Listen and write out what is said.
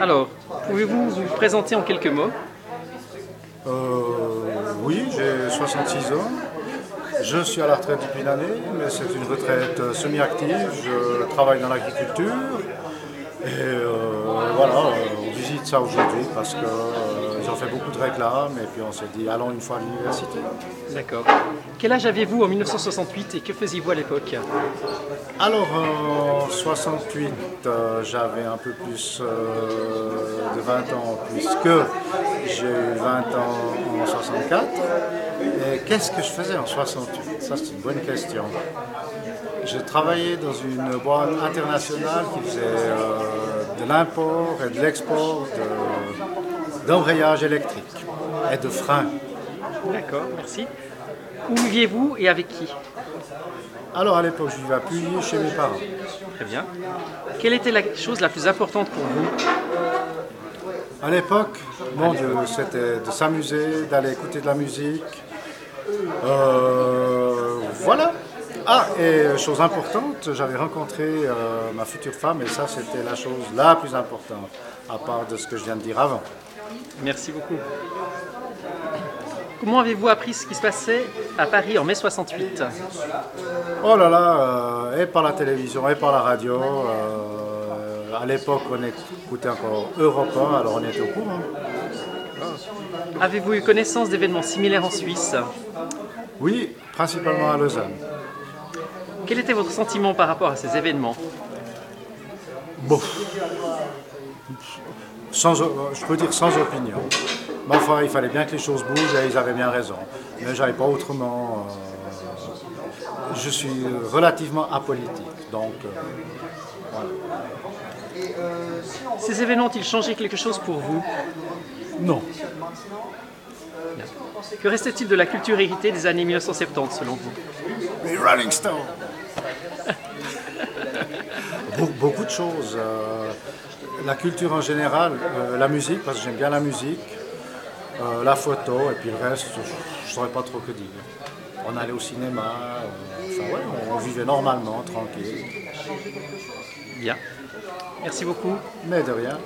Alors, pouvez-vous vous présenter en quelques mots? Euh, oui, j'ai 66 ans. Je suis à la retraite depuis une année, mais c'est une retraite euh, semi-active. Je travaille dans l'agriculture. Et euh, voilà, ça aujourd'hui parce que euh, ont fait beaucoup de réclames et puis on s'est dit allons une fois à l'université. D'accord. Quel âge aviez-vous en 1968 et que faisiez-vous à l'époque? Alors en 68, euh, j'avais un peu plus euh, de 20 ans puisque j'ai eu 20 ans en 64. Et qu'est-ce que je faisais en 68 Ça c'est une bonne question. Je travaillais dans une boîte internationale qui faisait euh, de l'import et de l'export de- d'embrayage électrique et de freins. D'accord, merci. Où viviez-vous et avec qui? Alors à l'époque, je vivais à Puy chez mes parents. Très bien. Quelle était la chose la plus importante pour vous? À l'époque, mon Dieu, c'était de s'amuser, d'aller écouter de la musique. Euh, voilà. Ah, et chose importante, j'avais rencontré euh, ma future femme et ça, c'était la chose la plus importante, à part de ce que je viens de dire avant. Merci beaucoup. Comment avez-vous appris ce qui se passait à Paris en mai 68 Oh là là, euh, et par la télévision, et par la radio. euh, à l'époque, on écoutait encore Europe 1, alors on était au courant. Avez-vous eu connaissance d'événements similaires en Suisse? Oui, principalement à Lausanne. Quel était votre sentiment par rapport à ces événements? Bon. Sans, je peux dire sans opinion. Mais enfin, il fallait bien que les choses bougent et ils avaient bien raison. Mais j'avais pas autrement. euh, je suis relativement apolitique. Donc, euh, voilà. Ces événements ont-ils changé quelque chose pour vous? Non. Que restait-il de la culture héritée des années 1970 selon vous? Les Rolling Stones Be- Beaucoup de choses. euh, la culture en général, euh, la musique, parce que j'aime bien la musique, euh, la photo, et puis le reste, je ne saurais pas trop que dire. On allait au cinéma, euh, enfin ouais, on vivait normalement, tranquille. Bien. Merci beaucoup. Mais de rien.